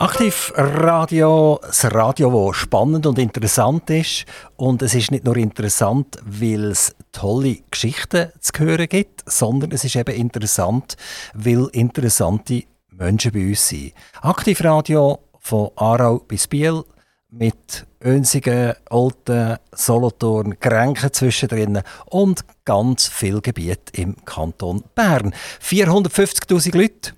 Aktivradio, das Radio, das spannend und interessant ist. Und es ist nicht nur interessant, weil es tolle Geschichten zu hören gibt, sondern es ist eben interessant, weil interessante Menschen bei uns sind. Aktivradio von Aarau bis Biel mit Önsigen, Olten, Solothurn, Grenken zwischendrin und ganz viel Gebiet im Kanton Bern. 450.000 Leute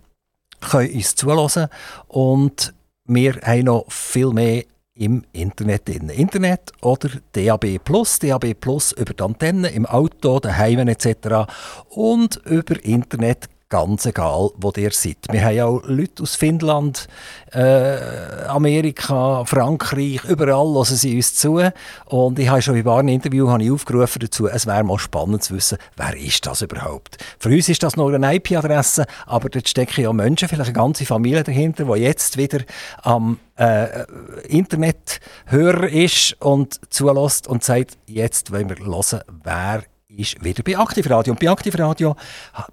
können uns zulassen und wir haben noch viel mehr im Internet drin. Internet oder DAB+, DAB+, über die Antenne, im Auto, daheim etc. und über Internet ganz egal, wo ihr seid. Wir haben auch Leute aus Finnland, äh, Amerika, Frankreich, überall hören sie uns zu. Und ich habe schon in einem Interview habe ich aufgerufen dazu, es wäre mal spannend zu wissen, wer ist das überhaupt? Für uns ist das nur eine IP-Adresse, aber dort stecken ja Menschen, vielleicht eine ganze Familie dahinter, die jetzt wieder am äh, Internethörer ist und zulässt und sagt, jetzt wollen wir hören, wer ist wieder bei Aktivradio. Und bei Aktivradio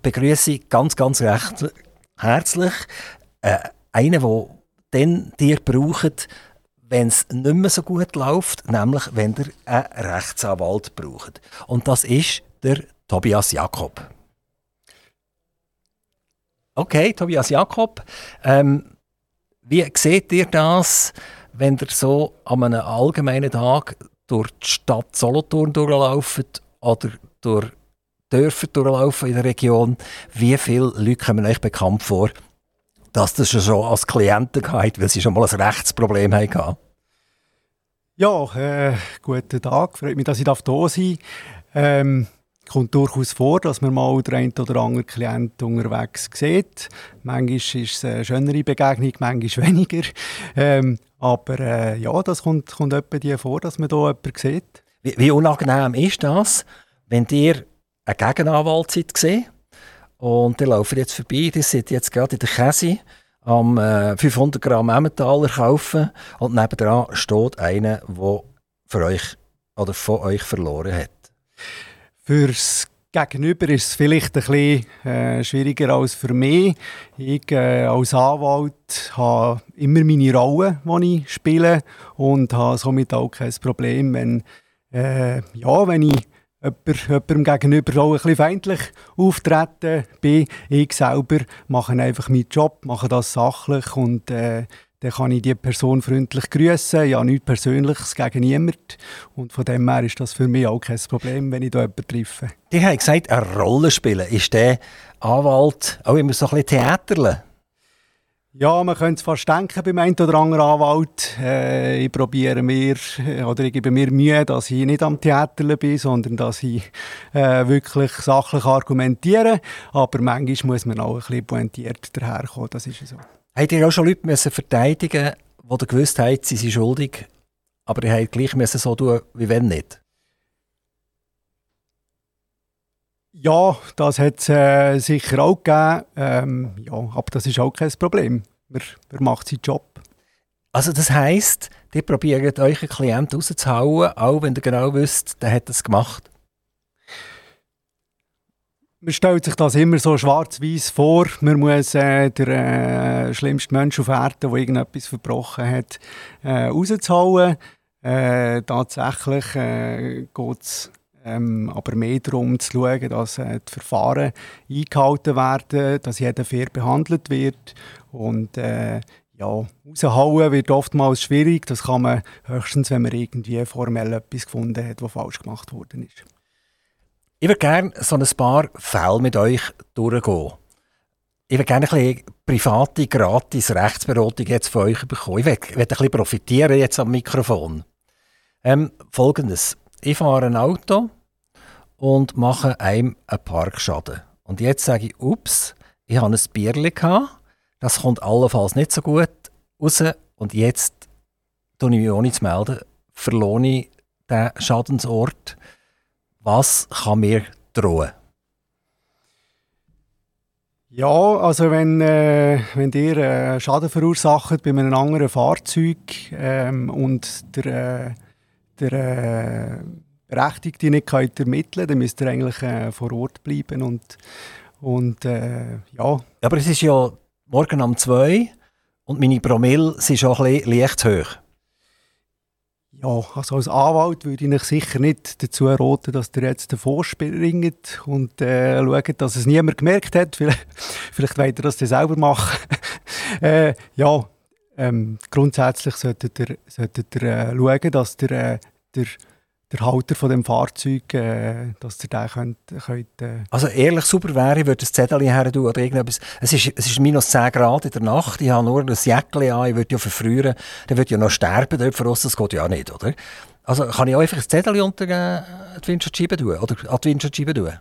begrüße ich ganz, ganz recht herzlich äh, einen, der dann dir braucht, wenn es nicht mehr so gut läuft, nämlich wenn ihr einen Rechtsanwalt braucht. Und das ist der Tobias Jakob. Okay, Tobias Jakob. Ähm, wie seht ihr das, wenn ihr so an einem allgemeinen Tag durch die Stadt Solothurn durchlauft oder durch Dörfer durchlaufen in der Region. Wie viele Leute kommen euch bekannt vor, dass das schon als Klienten gehabt, weil sie schon mal ein Rechtsproblem hatten? Ja, äh, guten Tag. Freut mich, dass ich hier sein darf. Ähm, kommt durchaus vor, dass man mal den einen oder anderen Klient unterwegs sieht. Manchmal ist es eine schönere Begegnung, manchmal weniger. Ähm, aber äh, ja, das kommt, kommt etwa vor, dass man hier jemanden sieht. Wie, wie unangenehm ist das, wenn ihr einen Gegenanwalt seid und ihr lauft jetzt vorbei, ihr seid jetzt gerade in der Käse am äh, 500 Gramm Emmentaler kaufen und nebenan steht einer, der für euch oder von euch verloren hat. Fürs Gegenüber ist es vielleicht ein bisschen äh, schwieriger als für mich. Ich äh, als Anwalt habe immer meine Rolle, die ich spiele und habe somit auch kein Problem, wenn, äh, ja, wenn ich jemandem gegenüber auch ein bisschen feindlich auftreten bin. Ich selber mache einfach meinen Job, mache das sachlich und äh, dann kann ich die Person freundlich grüßen. Ja, nichts Persönliches gegen niemanden. Und von dem her ist das für mich auch kein Problem, wenn ich da jemanden treffe. Die haben gesagt, eine Rolle spielen. Ist der Anwalt auch immer so ein bisschen Theaterle? Ja, man könnte es fast denken beim einen oder anderen Anwalt. Äh, ich probiere mir, äh, oder ich gebe mir Mühe, dass ich nicht am Theater bin, sondern dass ich äh, wirklich sachlich argumentiere. Aber manchmal muss man auch ein bisschen pointiert daherkommen, das ist so. Habt ihr auch schon Leute müssen verteidigen die ihr gewusst habt, sie sind schuldig, aber ihr habt gleich müssen so tun, wie wenn nicht? Ja, das hat es äh, sicher auch gegeben. Ähm, ja, aber das ist auch kein Problem. Man, man macht seinen Job. Also das heisst, ihr probiert euch einen Klienten rauszuhauen, auch wenn ihr genau wisst, der hat es gemacht? Man stellt sich das immer so schwarz-weiß vor. Man muss äh, den äh, schlimmsten Menschen auf Erden, der irgendetwas verbrochen hat, äh, rauszuhauen. Äh, tatsächlich äh, geht es ähm, aber mehr darum zu schauen, dass äh, die Verfahren eingehalten werden, dass jeder fair behandelt wird. Und äh, ja, raushauen wird oftmals schwierig. Das kann man höchstens, wenn man irgendwie formell etwas gefunden hat, was falsch gemacht worden ist. Ich würde gerne so ein paar Fälle mit euch durchgehen. Ich würde gerne ein bisschen private, gratis Rechtsberatung jetzt von euch bekommen. Ich würde, ein bisschen profitieren jetzt am Mikrofon. Ähm, Folgendes. Ich fahre ein Auto und mache einem einen Parkschaden. Und jetzt sage ich, ups, ich habe ein Bierchen gehabt, das kommt allenfalls nicht so gut raus und jetzt tue ich mich ohne zu melden, verlohne ich den Schadensort. Was kann mir drohen? Ja, also wenn, äh, wenn ihr äh, Schaden verursacht bei einem anderen Fahrzeug ähm, und der, äh, der äh, Berechtigte nicht könnt ermitteln dann müsst ihr eigentlich äh, vor Ort bleiben und, und äh, ja. Aber es ist ja morgen um zwei Und meine Promille sind schon ein bisschen leicht hoch. Ja, also als Anwalt würde ich sicher nicht dazu raten, dass der jetzt davor springt und äh, schaut, dass es niemand gemerkt hat. Vielleicht, vielleicht wollt ihr das dann selber machen. äh, ja, ähm, grundsätzlich solltet ihr, solltet ihr äh, schauen, dass der, äh, der der Halter von dem Fahrzeug, äh, dass ihr den könnt, könnt äh Also ehrlich super wäre, ich würde das Zettel her tun oder irgendetwas. Es ist, es ist minus 10 Grad in der Nacht, ich habe nur ein Jäckchen an, ich würde ja verfrieren, dann würde ja noch sterben dort von uns, das geht ja nicht, oder? Also kann ich auch einfach ein Zettel unter die Windschutzscheibe tun oder an die Windschutzscheibe tun?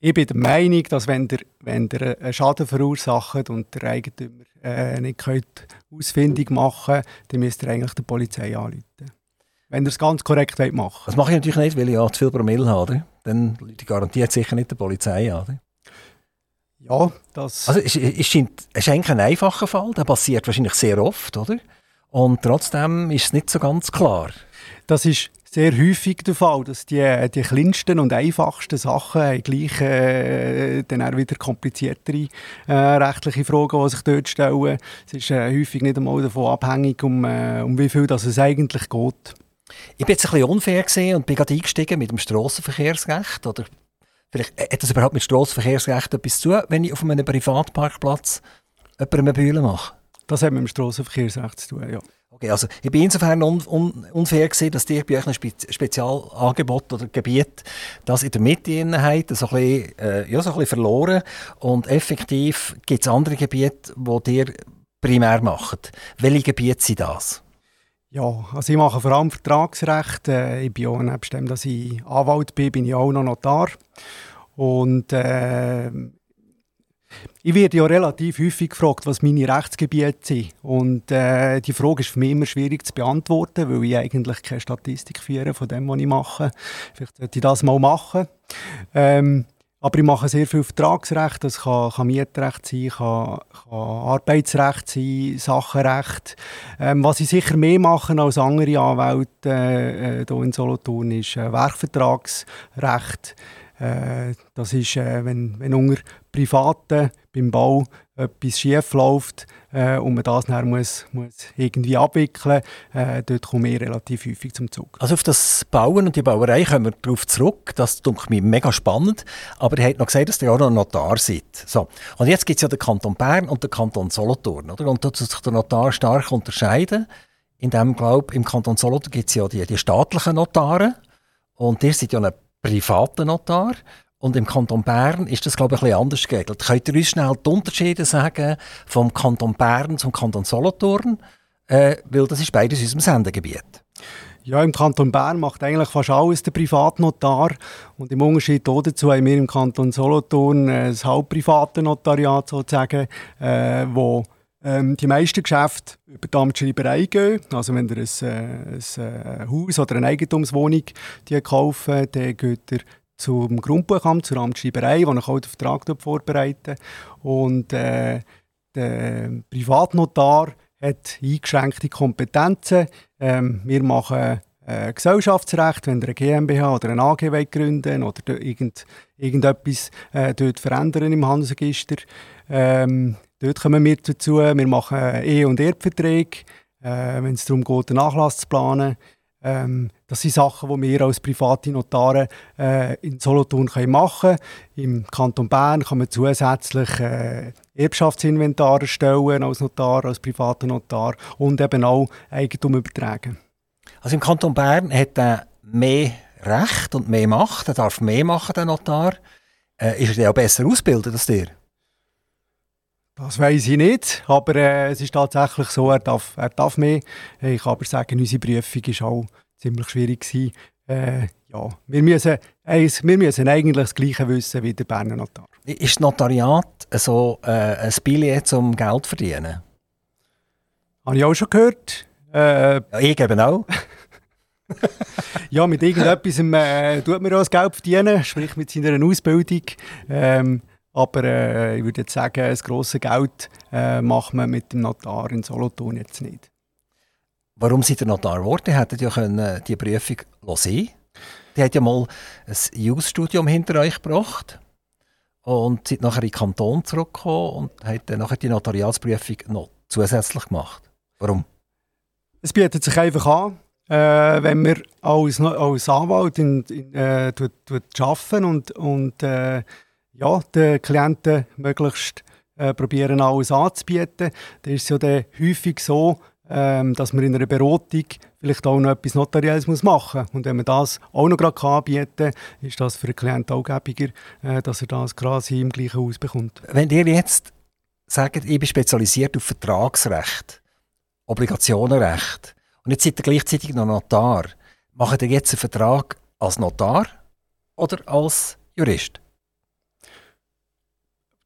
Ich bin der Meinung, dass wenn der, wenn der einen Schaden verursacht und der Eigentümer äh, nicht könnt ausfindig machen könnt, dann müsst ihr eigentlich die Polizei anrufen wenn ihr es ganz korrekt machen Das mache ich natürlich nicht, weil ich ja zu viel Promille habe. Dann die garantiert sicher nicht der Polizei an. Ja, das... Also es, es, es ist eigentlich ein einfacher Fall, der passiert wahrscheinlich sehr oft, oder? Und trotzdem ist es nicht so ganz klar. Das ist sehr häufig der Fall, dass die, die kleinsten und einfachsten Sachen gleich äh, dann auch wieder kompliziertere äh, rechtliche Fragen, die sich dort stellen. Es ist äh, häufig nicht einmal davon abhängig, um, äh, um wie viel das es eigentlich geht. Ich bin jetzt ein bisschen unfair gesehen und bin gerade eingestiegen mit dem Strassenverkehrsrecht. Oder vielleicht äh, hat das überhaupt mit Strassenverkehrsrecht etwas zu wenn ich auf einem Privatparkplatz jemandem eine Bühne mache? Das hat mit dem Strassenverkehrsrecht zu tun, ja. Okay, also ich bin insofern un un unfair gesehen, dass ihr bei euch ein Spe Spezialangebot oder Gebiet das in der Mitte habt, so ein bisschen, äh, ja, so ein bisschen verloren und effektiv gibt es andere Gebiete, die ihr primär macht. Welche Gebiete sind das? Ja, also ich mache vor allem Vertragsrecht. Äh, ich bin auch, nebst dem, dass ich Anwalt bin, bin ich auch noch Notar. Und äh, ich werde ja relativ häufig gefragt, was meine Rechtsgebiete sind. Und äh, die Frage ist für mich immer schwierig zu beantworten, weil ich eigentlich keine Statistik führe von dem, was ich mache. Vielleicht sollte ich das mal machen. Ähm, aber ich mache sehr viel Vertragsrecht, das kann, kann Mietrecht sein, kann, kann Arbeitsrecht sein, Sachenrecht. Ähm, was ich sicher mehr mache als andere Anwälte äh, hier in Solothurn ist äh, Werkvertragsrecht. Äh, das ist, äh, wenn, wenn unter Privaten beim Bau etwas schief läuft äh, und man das dann muss, muss irgendwie abwickeln äh, dort komme ich relativ häufig zum Zug. Also auf das Bauen und die Bauerei kommen wir darauf zurück. Das klingt mir mega spannend. Aber ihr habt noch gesagt, dass ihr auch noch Notar seid. So. Und jetzt gibt es ja den Kanton Bern und den Kanton Solothurn. Oder? Und da muss sich der Notar stark unterscheiden. In dem, glaube im Kanton Solothurn gibt es ja die, die staatlichen Notare. Und ihr seid ja ein privater Notar. Und im Kanton Bern ist das, glaube ich, ein bisschen anders geregelt. Könnt ihr uns schnell die Unterschiede sagen vom Kanton Bern zum Kanton Solothurn? Äh, weil das ist beides unserem Sendegebiet. Ja, im Kanton Bern macht eigentlich fast alles der Privatnotar. Und im Unterschied dazu haben wir im Kanton Solothurn ein halbprivate Notariat sozusagen, äh, wo ähm, die meisten Geschäfte über die Amtsschreiberei gehen. Also wenn ihr ein, äh, ein, ein Haus oder eine Eigentumswohnung die kaufen, dann geht ihr zum Grundbuchamt, zur Amtsschreiberei, wo ich den Vertrag vorbereite. Und äh, der Privatnotar hat eingeschränkte Kompetenzen. Ähm, wir machen äh, Gesellschaftsrecht, wenn ihr eine GmbH oder eine AG gründen oder irgend, irgendetwas äh, dort verändern im Handelsregister. Ähm, dort kommen wir dazu. Wir machen Ehe- und Erbverträge, äh, wenn es darum geht, einen Nachlass zu planen. Ähm, das sind Sachen, die wir als private Notare äh, in Solothurn können machen können. Im Kanton Bern kann man zusätzlich äh, Erbschaftsinventar erstellen als Notar, als privater Notar und eben auch Eigentum übertragen. Also im Kanton Bern hat er mehr Recht und mehr Macht, er darf mehr machen, der Notar. Äh, ist er auch besser ausgebildet als dir? Das weiß ich nicht, aber äh, es ist tatsächlich so, er darf, er darf mehr. Ich kann aber sagen, unsere Prüfung war auch ziemlich schwierig. Gewesen. Äh, ja, wir müssen, äh, wir müssen eigentlich das Gleiche wissen wie der Berner Notar. Ist das Notariat so äh, ein Billett zum Geld verdienen? Habe ich auch schon gehört. Äh, ja, ich eben auch. ja, mit irgendetwas äh, tut man auch das Geld verdienen, sprich mit seiner Ausbildung. Ähm, aber äh, ich würde jetzt sagen, das grosse Geld äh, macht man mit dem Notar in Solothurn jetzt nicht. Warum seid ihr Notar geworden? Ihr hättet ja können die Prüfung sehen Die hat ja mal ein Jus-Studium hinter euch gebracht. und sind nachher in den Kanton zurückgekommen und haben dann nachher die Notariatsprüfung noch zusätzlich gemacht. Warum? Es bietet sich einfach an, äh, wenn man als, als Anwalt in, in, äh, tut, tut arbeiten und, und äh, ja, den Klienten möglichst äh, probieren, alles anzubieten, dann ist es ja häufig so, ähm, dass man in einer Beratung vielleicht auch noch etwas Notarielles muss machen muss. Und wenn man das auch noch gerade anbieten kann, ist das für den Klienten auch gäbiger, äh, dass er das quasi im gleichen Haus bekommt. Wenn ihr jetzt sagt, ich bin spezialisiert auf Vertragsrecht, Obligationenrecht und jetzt seid ihr gleichzeitig noch Notar, macht ihr jetzt einen Vertrag als Notar oder als Jurist?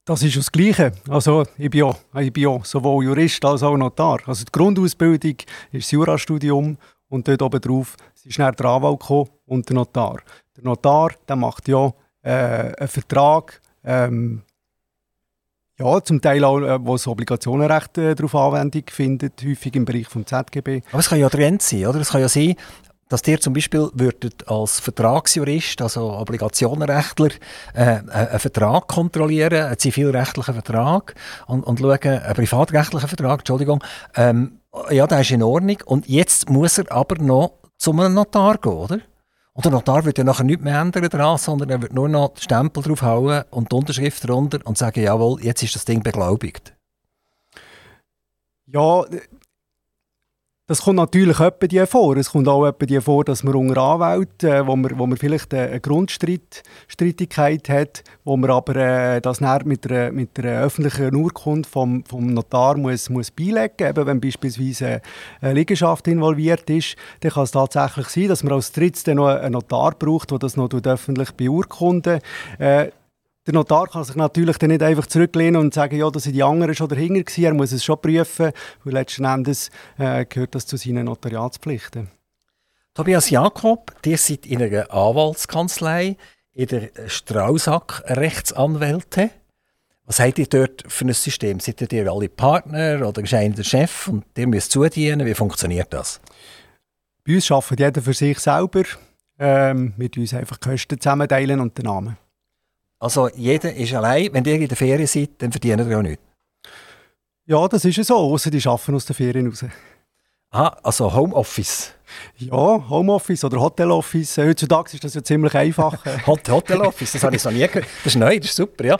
Das ist das Gleiche. Also, ich bin, ja, ich bin ja sowohl Jurist als auch Notar. Also die Grundausbildung ist das Jurastudium und dort oben drauf ist der Anwalt und der Notar. Der Notar der macht ja äh, einen Vertrag, ähm, ja, zum Teil auch, äh, wo das Obligationenrecht äh, darauf Anwendung findet, häufig im Bereich des ZGB. Aber es kann ja Trend sein, oder? Es kann ja sein, dass ihr zum Beispiel würdet als Vertragsjurist, also Obligationenrechtler, äh, einen Vertrag kontrollieren, einen zivilrechtlichen Vertrag und, und schauen, einen privatrechtlichen Vertrag, Entschuldigung, ähm, ja, der ist in Ordnung und jetzt muss er aber noch zu einem Notar gehen, oder? Und der Notar wird ja nachher nichts mehr ändern daran, sondern er wird nur noch den Stempel draufhauen und die Unterschrift darunter und sagen, jawohl, jetzt ist das Ding beglaubigt. Ja, das kommt natürlich etwa vor. Es kommt auch etwa vor, dass man unter Anwälten, äh, wo, man, wo man vielleicht eine Grundstreitigkeit hat, wo man aber äh, das mit einer, mit öffentlichen Urkunde vom, vom Notar muss, muss beilegen muss. Wenn beispielsweise eine Liegenschaft involviert ist, dann kann es tatsächlich sein, dass man als Drittes dann noch einen Notar braucht, der das noch öffentlich beurkundet. Äh, der Notar kann sich natürlich dann nicht einfach zurücklehnen und sagen, ja, das sind die anderen schon dahinter gewesen. Er muss es schon prüfen, weil letzten Endes äh, gehört das zu seinen Notariatspflichten. Tobias Jakob, ihr seid in einer Anwaltskanzlei, in der Strausack Rechtsanwälte. Was habt ihr dort für ein System? Seid ihr alle Partner oder ist der Chef und ihr müsst zudienen? Wie funktioniert das? Bei uns arbeitet jeder für sich selber. Ähm, mit uns einfach Kosten zusammenteilen und den Namen. Also jeder ist allein. Wenn ihr in der Ferien seid, dann verdienen ihr auch nichts. Ja, das ist ja so, außer die arbeiten aus der Ferien raus. Ah, also Homeoffice. Ja, Homeoffice oder Hoteloffice. Heutzutage ist das ja ziemlich einfach. Hoteloffice, das habe ich so nie gehört. Das ist neu, das ist super, ja.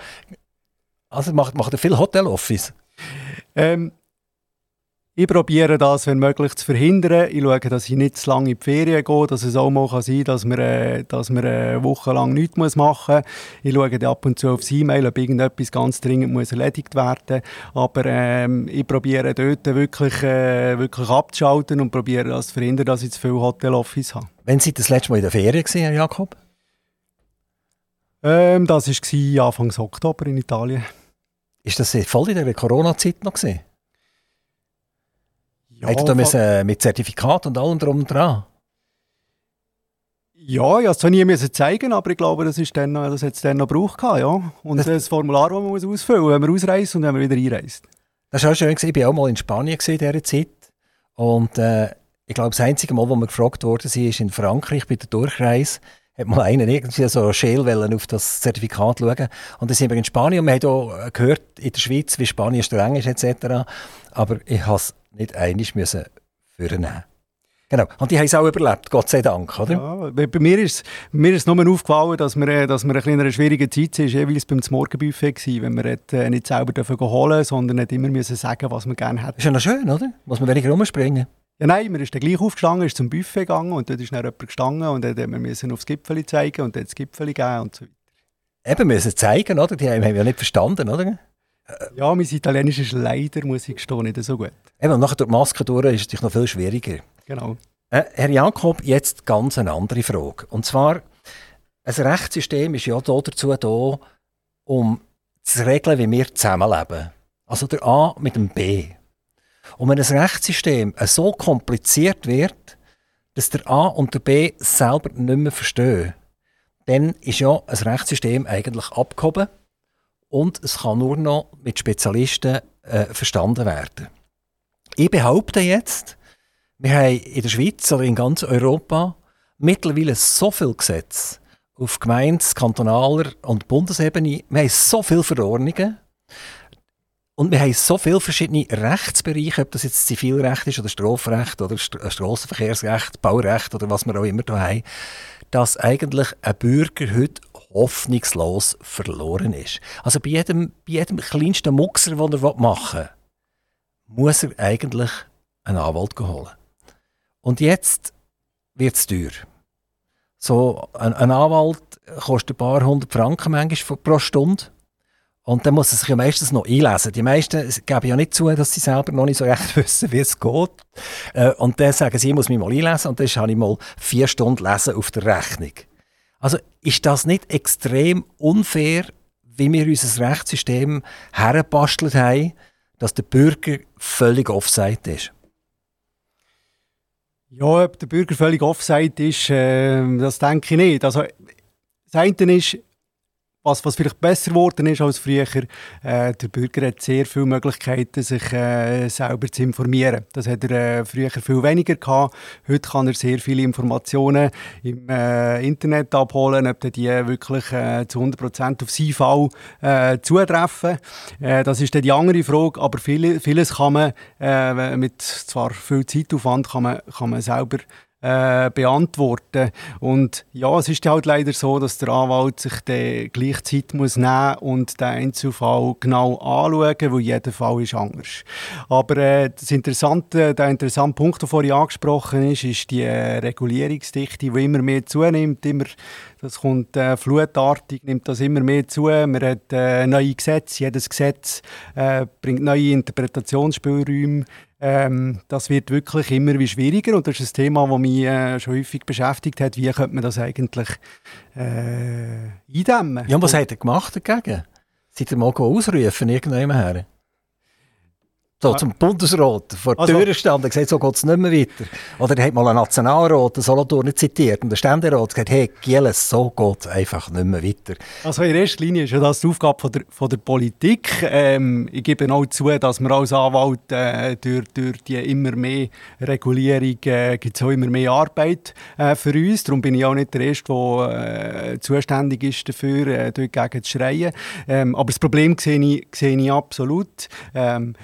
Also macht, macht ihr viel Hoteloffice? Ähm, ich probiere das, wenn möglich, zu verhindern. Ich schaue, dass ich nicht zu lange in die Ferien gehe, dass es auch mal sein kann, dass man, äh, dass man eine Woche lang nichts machen muss. Ich schaue ab und zu aufs E-Mail, ob irgendetwas ganz dringend muss erledigt werden muss. Aber ähm, ich probiere dort wirklich, äh, wirklich abzuschalten und probiere das zu verhindern, dass ich zu viel Hoteloffice habe. Wann seid das letzte Mal in der Ferien, Herr Jakob? Ähm, das war Anfang Oktober in Italien. Ist das voll in der Corona-Zeit noch gesehen? Ja, Hätte da müssen, mit Zertifikat und allem drum und dran? Ja, ich musste es nie müssen zeigen, aber ich glaube, das, ist dann, das hat es dann noch gebraucht. Ja. Und das, das Formular, das man muss ausfüllen muss, wenn man ausreist und wenn man wieder einreist. Das war auch schön. Ich war auch mal in Spanien in dieser Zeit. Und äh, ich glaube, das einzige Mal, wo wir gefragt worden sind, ist in Frankreich bei der Durchreise hat mal einer irgendwie so scheel auf das Zertifikat schauen. Und dann sind wir in Spanien und wir haben auch gehört in der Schweiz, wie Spanien streng ist etc. Aber ich habe es nicht einig müssen vornehmen. Genau. Und die haben es auch überlebt, Gott sei Dank, oder? Ja, bei mir ist, mir ist nur aufgefallen, dass wir, dass wir ein in einer schwierigen Zeit sind, jeweils beim Morgenbuffet gewesen, wenn wir äh, nicht selber dürfen holen sondern nicht immer müssen sagen, was wir gerne hätten. Ist ja noch schön, oder? Muss man weniger rumspringen. Ja, nein, wir ist dann gleich aufgestanden, ist zum Buffet gegangen und dort ist dann jemand gestanden und dann mussten wir aufs Gipfel zeigen und dann das Gipfel geben und so weiter. Eben müssen zeigen, oder? Die haben wir ja nicht verstanden, oder? Ja, mein Italienisch ist leider, muss ich gestehen, nicht so gut. Eben, nachher durch die Maske durch ist es natürlich noch viel schwieriger. Genau. Äh, Herr Jakob, jetzt ganz eine andere Frage. Und zwar, ein Rechtssystem ist ja dazu da, um zu regeln, wie wir zusammenleben. Also der A mit dem B. Und wenn ein Rechtssystem so kompliziert wird, dass der A und der B selber nicht mehr verstehen, dann ist ja ein Rechtssystem eigentlich abgehoben und es kann nur noch mit Spezialisten äh, verstanden werden. Ich behaupte jetzt, wir haben in der Schweiz oder in ganz Europa mittlerweile so viele Gesetze auf Gemeindes-, Kantonaler und Bundesebene. Wir haben so viele Verordnungen. Und wir haben so viele verschiedene Rechtsbereiche, ob das jetzt Zivilrecht ist oder Strafrecht oder äh, Strassenverkehrsrecht, Baurecht oder was wir auch immer da haben, dass eigentlich ein Bürger heute hoffnungslos verloren ist. Also bei jedem, bei jedem kleinsten Muxer, den er machen will, muss er eigentlich einen Anwalt holen. Und jetzt wird es teuer. So, ein, ein, Anwalt kostet ein paar hundert Franken manchmal pro Stunde. Und dann muss er sich ja meistens noch einlesen. Die meisten geben ja nicht zu, dass sie selber noch nicht so recht wissen, wie es geht. Äh, und dann sagen sie, ich muss mich mal einlesen. Und dann habe ich mal vier Stunden lesen auf der Rechnung. Also ist das nicht extrem unfair, wie wir unser Rechtssystem hergebastelt haben, dass der Bürger völlig offside ist? Ja, ob der Bürger völlig offside ist, äh, das denke ich nicht. Also, das eine ist, was, was vielleicht besser geworden ist als früher, äh, der Bürger hat sehr viele Möglichkeiten, sich äh, selber zu informieren. Das hat er äh, früher viel weniger gehabt. Heute kann er sehr viele Informationen im äh, Internet abholen, ob die wirklich äh, zu 100% auf seinen Fall äh, zutreffen. das ist dann die andere Frage, aber viele, vieles kann man mit zwar viel Zeitaufwand kann man, kann man selber äh, beantworten. Und ja, es ist halt leider so, dass der Anwalt sich die gleiche Zeit muss nehmen und den Einzelfall genau anschauen, weil jeder Fall ist anders. Aber äh, das interessante, der interessante Punkt, der vorhin angesprochen ist, ist die äh, Regulierungsdichte, die immer mehr zunimmt. Immer, das kommt äh, flutartig, nimmt das immer mehr zu. Man hat äh, neue Gesetze, jedes Gesetz äh, bringt neue Interpretationsspielräume ähm, das wird wirklich immer wie schwieriger und das ist ein Thema, das mich äh, schon häufig beschäftigt hat. Wie könnte man das eigentlich äh, eindämmen? Ja, was hat er gemacht dagegen? Seid ihr mal ausrufen, irgendwann her? So, zum Bundesrat vor der also, Tür stand und gesagt, so geht es nicht mehr weiter. Oder er hat mal einen Nationalrat, den Solothurn nicht zitiert, und der Ständerat gesagt, hey, Gieles, so geht es einfach nicht mehr weiter. Also in erster Linie ist ja das die Aufgabe von der, von der Politik. Ähm, ich gebe auch zu, dass wir als Anwalt äh, durch, durch die immer mehr Regulierung äh, gibt es auch immer mehr Arbeit äh, für uns. Darum bin ich auch nicht der Erste, der äh, zuständig ist dafür, äh, dagegen zu schreien. Ähm, aber das Problem sehe ich, sehe ich absolut. Ähm,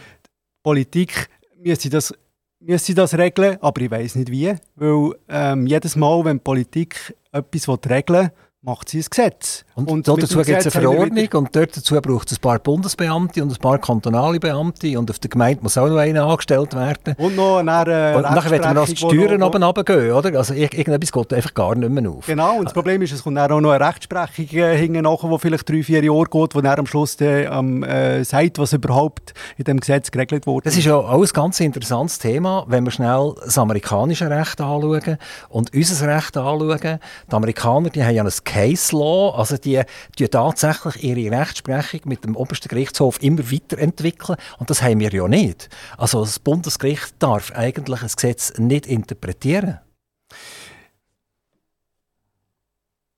Politik müsste das, müsste das regeln, aber ich weiß nicht wie. Weil ähm, jedes Mal, wenn Politik etwas regeln will, macht sie ein Gesetz. Und, und dazu gibt es eine Verordnung und dort dazu braucht es ein paar Bundesbeamte und ein paar kantonale Beamte und auf der Gemeinde muss auch noch einer angestellt werden. Und noch eine äh, Und nachher werden wir noch die Steuern oben runtergehen, oder? Also irgendetwas geht einfach gar nicht mehr auf. Genau, und das Problem ist, es kommt auch noch eine Rechtsprechung äh, hinten nachher, die vielleicht drei, vier Jahre geht, wo dann am Schluss ähm, äh, sagt, was überhaupt in dem Gesetz geregelt wurde. Das ist ja auch ein ganz interessantes Thema, wenn wir schnell das amerikanische Recht anschauen und unser Recht anschauen. Die Amerikaner, die haben ja ein Case Law, also die, die tatsächlich ihre Rechtsprechung mit dem obersten Gerichtshof immer weiterentwickeln und das haben wir ja nicht. Also das Bundesgericht darf eigentlich ein Gesetz nicht interpretieren.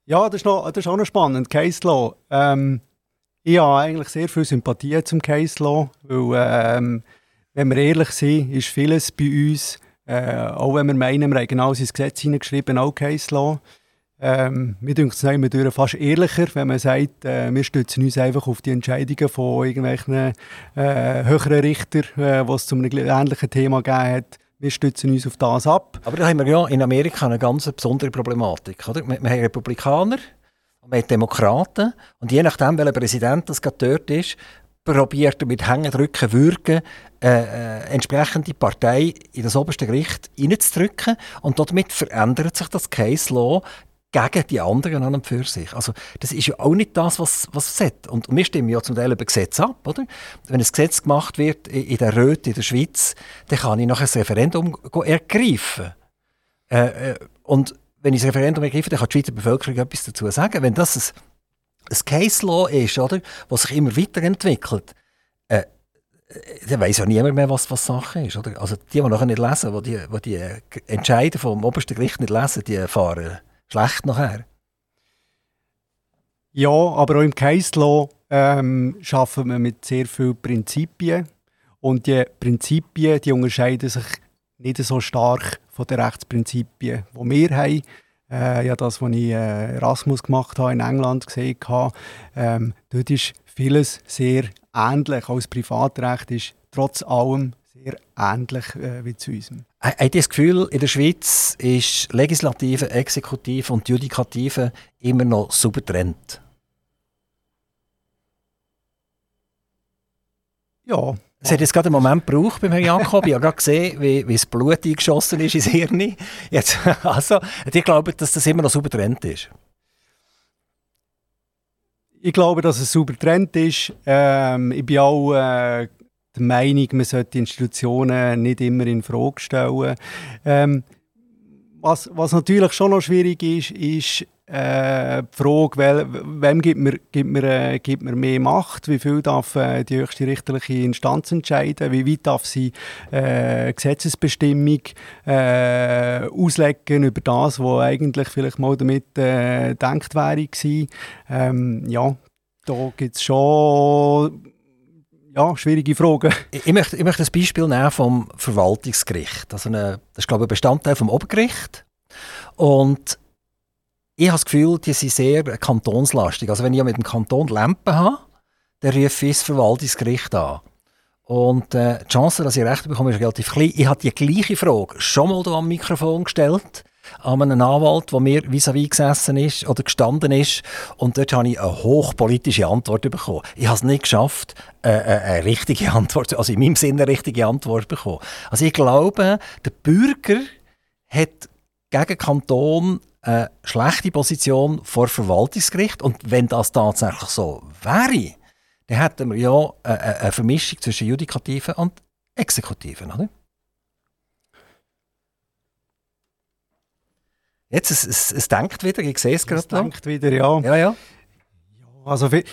Ja, das ist, noch, das ist auch noch spannend, Case Law. Ähm, ich habe eigentlich sehr viel Sympathie zum Case Law, weil, ähm, wenn wir ehrlich sind, ist vieles bei uns, äh, auch wenn wir meinen, wir haben genau ins Gesetz hineingeschrieben, auch Case Law. Ähm, mir denkt es fast ehrlicher, wenn man sagt, äh, wir stützen uns einfach auf die Entscheidungen von irgendwelchen äh, höheren Richtern, äh, was zu einem ähnlichen Thema gegeben hat. Wir stützen uns auf das ab. Aber da haben wir ja in Amerika eine ganz besondere Problematik. Oder? Wir, wir haben Republikaner, wir haben Demokraten und je nachdem, welcher Präsident das gerade dort ist, probiert er mit Hängendrücken, Würgen äh, äh, entsprechende Partei in das oberste Gericht reinzudrücken und damit verändert sich das Case Law gegen die anderen an und für sich. Also das ist ja auch nicht das, was, was es hat. Und wir stimmen ja zum Teil über Gesetze ab, oder? Wenn ein Gesetz gemacht wird in der Röte in der Schweiz, dann kann ich nachher ein Referendum ergreifen. Äh, äh, und wenn ich das Referendum ergreife, dann kann die Schweizer Bevölkerung etwas dazu sagen. Wenn das ein, ein Case Law ist, oder, was sich immer weiterentwickelt, äh, dann weiß ja niemand mehr, was, was Sache ist. Oder? Also die, die nachher nicht lesen, die, die, die Entscheide vom obersten Gericht nicht lesen, die fahren schlecht nachher. Ja, aber auch im Case Law ähm, arbeiten wir mit sehr vielen Prinzipien. Und die Prinzipien die unterscheiden sich nicht so stark von den Rechtsprinzipien, die wir haben. äh, ja, das, was ich äh, Erasmus gemacht habe in England gesehen habe, ähm, dort ist vieles sehr ähnlich. Auch das Privatrecht ist trotz allem ähnlich äh, wie zu unserem. Habt ihr das Gefühl, in der Schweiz ist Legislative, Exekutive und Judikative immer noch super getrennt? Ja. Es hat jetzt gerade einen Moment gebraucht beim Herrn Jakob. Ich habe gerade gesehen, wie, wie das Blut eingeschossen ist ins Hirn. Jetzt, also, ich glaube, dass das immer noch super getrennt ist. Ich glaube, dass es super getrennt ist. Ähm, ich bin auch äh, der Meinung, man sollte Institutionen nicht immer in Frage stellen. Ähm, was, was natürlich schon noch schwierig ist, ist äh, die Frage, wel, wem gibt man, gibt, man, äh, gibt man mehr Macht? Wie viel darf äh, die höchste richterliche Instanz entscheiden? Wie weit darf sie äh, Gesetzesbestimmung äh, auslegen über das, was eigentlich vielleicht mal damit äh, gedacht wäre? Ähm, ja, da gibt es schon ja, schwierige Fragen. Ich, ich, möchte, ich möchte ein Beispiel nehmen vom Verwaltungsgericht. Also eine, das ist, glaube ich, ein Bestandteil vom Obergericht. Und ich habe das Gefühl, die sind sehr kantonslastig. Also wenn ich mit dem Kanton Lempen habe, dann rufe ich das Verwaltungsgericht an. Und äh, die Chance, dass ich recht bekomme, ist relativ klein. Ich habe die gleiche Frage schon mal hier am Mikrofon gestellt an einen Anwalt, der mir vis-à-vis gesessen ist oder gestanden ist. Und dort habe ich eine hochpolitische Antwort bekommen. Ich habe es nicht geschafft, äh, äh, eine richtige Antwort, also in meinem Sinne eine richtige Antwort bekommen. Also ich glaube, der Bürger hat gegen Kanton eine schlechte Position vor Verwaltungsgericht. Und wenn das tatsächlich so wäre, dann hätten wir ja eine, eine Vermischung zwischen Judikativen und Exekutiven, oder? Jetzt, es, es, es denkt wieder, ich sehe es gerade. Es denkt wieder, ja. Ja, ja. Also, äh,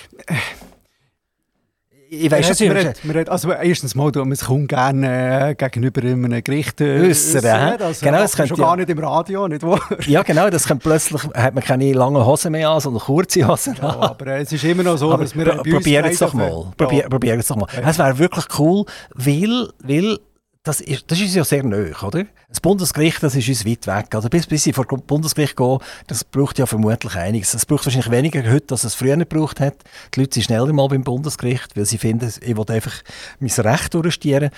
ich weiß es nicht. Also erstens mal, man kommt gerne äh, gegenüber einem Gericht äh, äußern. Also, genau, das schon ja. gar nicht im Radio, nicht wahr? Ja, genau, das kommt plötzlich, hat man keine langen Hosen mehr an, sondern kurze Hosen ja, Aber äh, es ist immer noch so, aber dass wir pr Probieren es doch mal. Ja. Probieren es doch mal. Es wäre wirklich cool, weil, weil das ist, das ist ja sehr neu, oder? Das Bundesgericht, das ist uns weit weg. Also bis, bis ich vor das Bundesgericht gehe, das braucht ja vermutlich einiges. Es braucht wahrscheinlich weniger heute, als es früher gebraucht hat. Die Leute sind schneller mal beim Bundesgericht, weil sie finden, ich will einfach mein Recht durchstieren.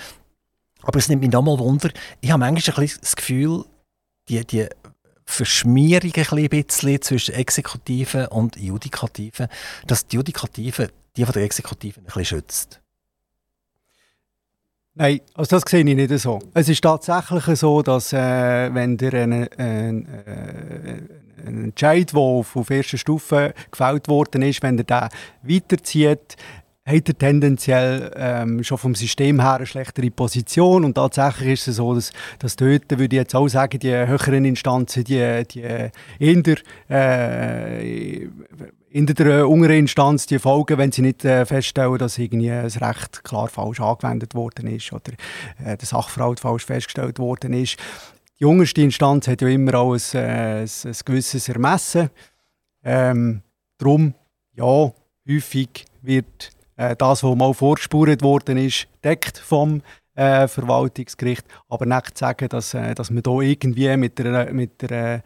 Aber es nimmt mich nochmal Wunder. Ich habe manchmal ein bisschen das Gefühl, die, die Verschmierung ein bisschen zwischen Exekutiven und Judikativen, dass die Judikativen die von der Exekutiven ein bisschen schützt. Nein, also das sehe ich nicht so. Es ist tatsächlich so, dass äh, wenn der ein, ein, ein Entscheid, der auf, auf erster Stufe gefällt worden ist, wenn er den weiterzieht, hat er tendenziell ähm, schon vom System her eine schlechtere Position und tatsächlich ist es so, dass, dass dort, würde ich jetzt auch sagen, die höheren Instanzen, die, die der, äh, in der unteren Instanz die folgen, wenn sie nicht äh, feststellen, dass irgendwie das Recht klar falsch angewendet worden ist oder äh, der Sachverhalt falsch festgestellt worden ist. Die unterste Instanz hat ja immer auch ein, äh, ein, ein gewisses Ermessen. Ähm, darum, ja, häufig wird äh, das, was mal vorgespurt worden ist, deckt vom äh, Verwaltungsgericht, aber nicht zu sagen, dass, äh, dass man da irgendwie mit der, mit der,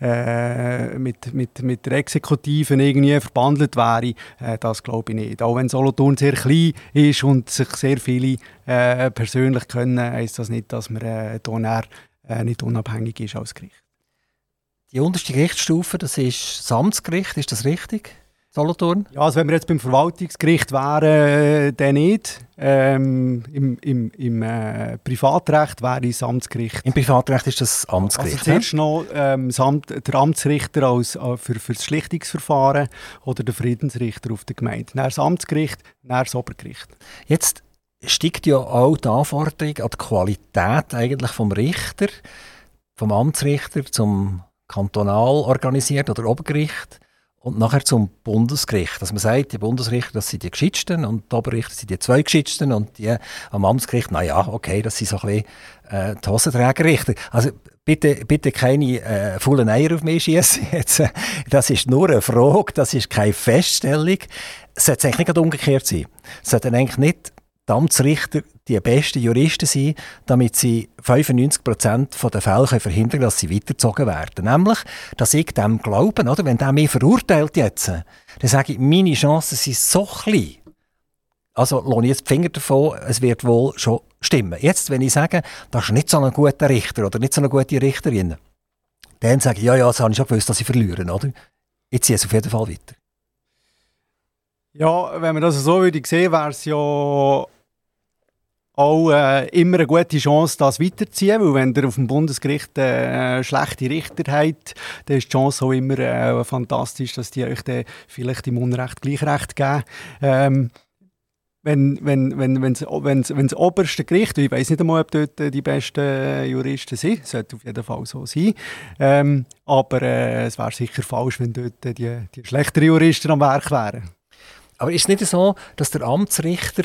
äh, mit, mit, mit der Exekutive irgendwie verbandelt wäre, äh, das glaube ich nicht. Auch wenn Solothurn sehr klein ist und sich sehr viele äh, persönlich können, heisst das nicht, dass man äh, da äh, nicht unabhängig ist als Gericht. Die unterste Gerichtsstufe, das ist das Amtsgericht, ist das richtig? Solothurn? Ja, also wenn wir jetzt beim Verwaltungsgericht wären, äh, dann nicht. Ähm, Im im, im äh, Privatrecht wäre es Amtsgericht. Im Privatrecht ist das Amtsgericht. Also zuerst noch ähm, Amt, der Amtsrichter als, äh, für, für das Schlichtungsverfahren oder der Friedensrichter auf der Gemeinde. Dann das Amtsgericht, dann das Obergericht. Jetzt steigt ja auch die Anforderung an die Qualität eigentlich vom Richter, vom Amtsrichter zum kantonal organisiert oder Obergericht und nachher zum Bundesgericht. Dass man sagt, die Bundesrichter, das sind die Geschichtsten und die Oberrichter sind die zwei Geschichtsten und die am Amtsgericht, na ja, okay, das sind so ein bisschen äh, die Hosenträgerrichter. Also bitte, bitte keine äh, faulen Eier auf mich schießen. Das ist nur eine Frage, das ist keine Feststellung. Es sollte eigentlich nicht umgekehrt sein. Es sollte eigentlich nicht die Amtsrichter die besten Juristen sind, damit sie 95% der Fälle verhindern können, dass sie weitergezogen werden. Nämlich, dass ich dem glaube, oder? wenn der mich verurteilt jetzt, dann sage ich, meine Chancen sind so klein. Also lohne ich jetzt die Finger davon, es wird wohl schon stimmen. Jetzt, wenn ich sage, das ist nicht so ein guter Richter oder nicht so eine gute Richterin, dann sage ich, ja, ja, das habe ich schon gewusst, dass sie verlieren, oder? Ich ziehe es auf jeden Fall weiter. Ja, wenn man das so würde sehen, wäre es ja auch äh, immer eine gute Chance, das weiterzuziehen, weil wenn ihr auf dem Bundesgericht äh, schlechte Richter habt, dann ist die Chance auch immer äh, fantastisch, dass die euch dann vielleicht im Unrecht gleich Recht geben. Ähm, wenn wenn wenn wenn wenn's, wenn's oberste Gericht, ich weiß nicht einmal, ob dort die besten Juristen sind, sollte auf jeden Fall so sein, ähm, aber äh, es wäre sicher falsch, wenn dort die, die schlechteren Juristen am Werk wären. Aber ist es nicht so, dass der Amtsrichter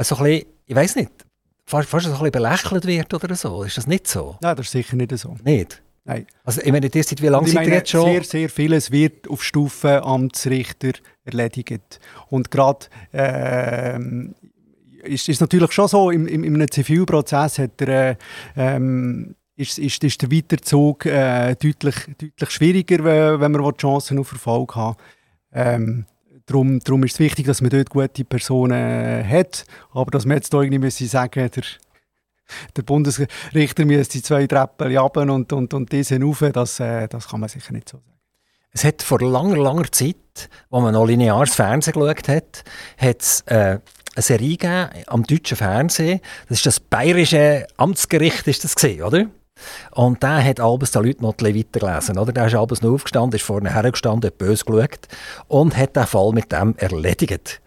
so ein bisschen, ich weiß nicht, fast, fast ein bisschen belächelt wird oder so? Ist das nicht so? Nein, das ist sicher nicht so. Nicht? Nein. Also ich meine, das wie lange seid ihr jetzt schon? Sehr, sehr vieles wird auf Stufe Amtsrichter erledigt. Und gerade äh, ist es natürlich schon so, im, im, in einem Zivilprozess hat er, äh, ähm, ist, ist, ist der Weiterzug äh, deutlich, deutlich schwieriger, wenn man Chancen auf Erfolg hat. Ähm, darum, darum ist es wichtig, dass man dort gute Personen äh, hat. Aber dass man jetzt da irgendwie müssen sagen der, der Bundesrichter müsste zwei Treppen runter und, und, und diese rauf, das, äh, das kann man sicher nicht so sagen. Es hat vor langer, langer Zeit, als man noch lineares Fernsehen geschaut hat, hat es äh, eine Serie gegeben am deutschen Fernsehen. Das ist das bayerische Amtsgericht, ist das gesehen, oder? Und der hat abends den Leuten noch weitergelesen. Oder? Der ist abends noch aufgestanden, ist vorne hergestanden, hat böse geschaut und hat den Fall mit dem erledigt.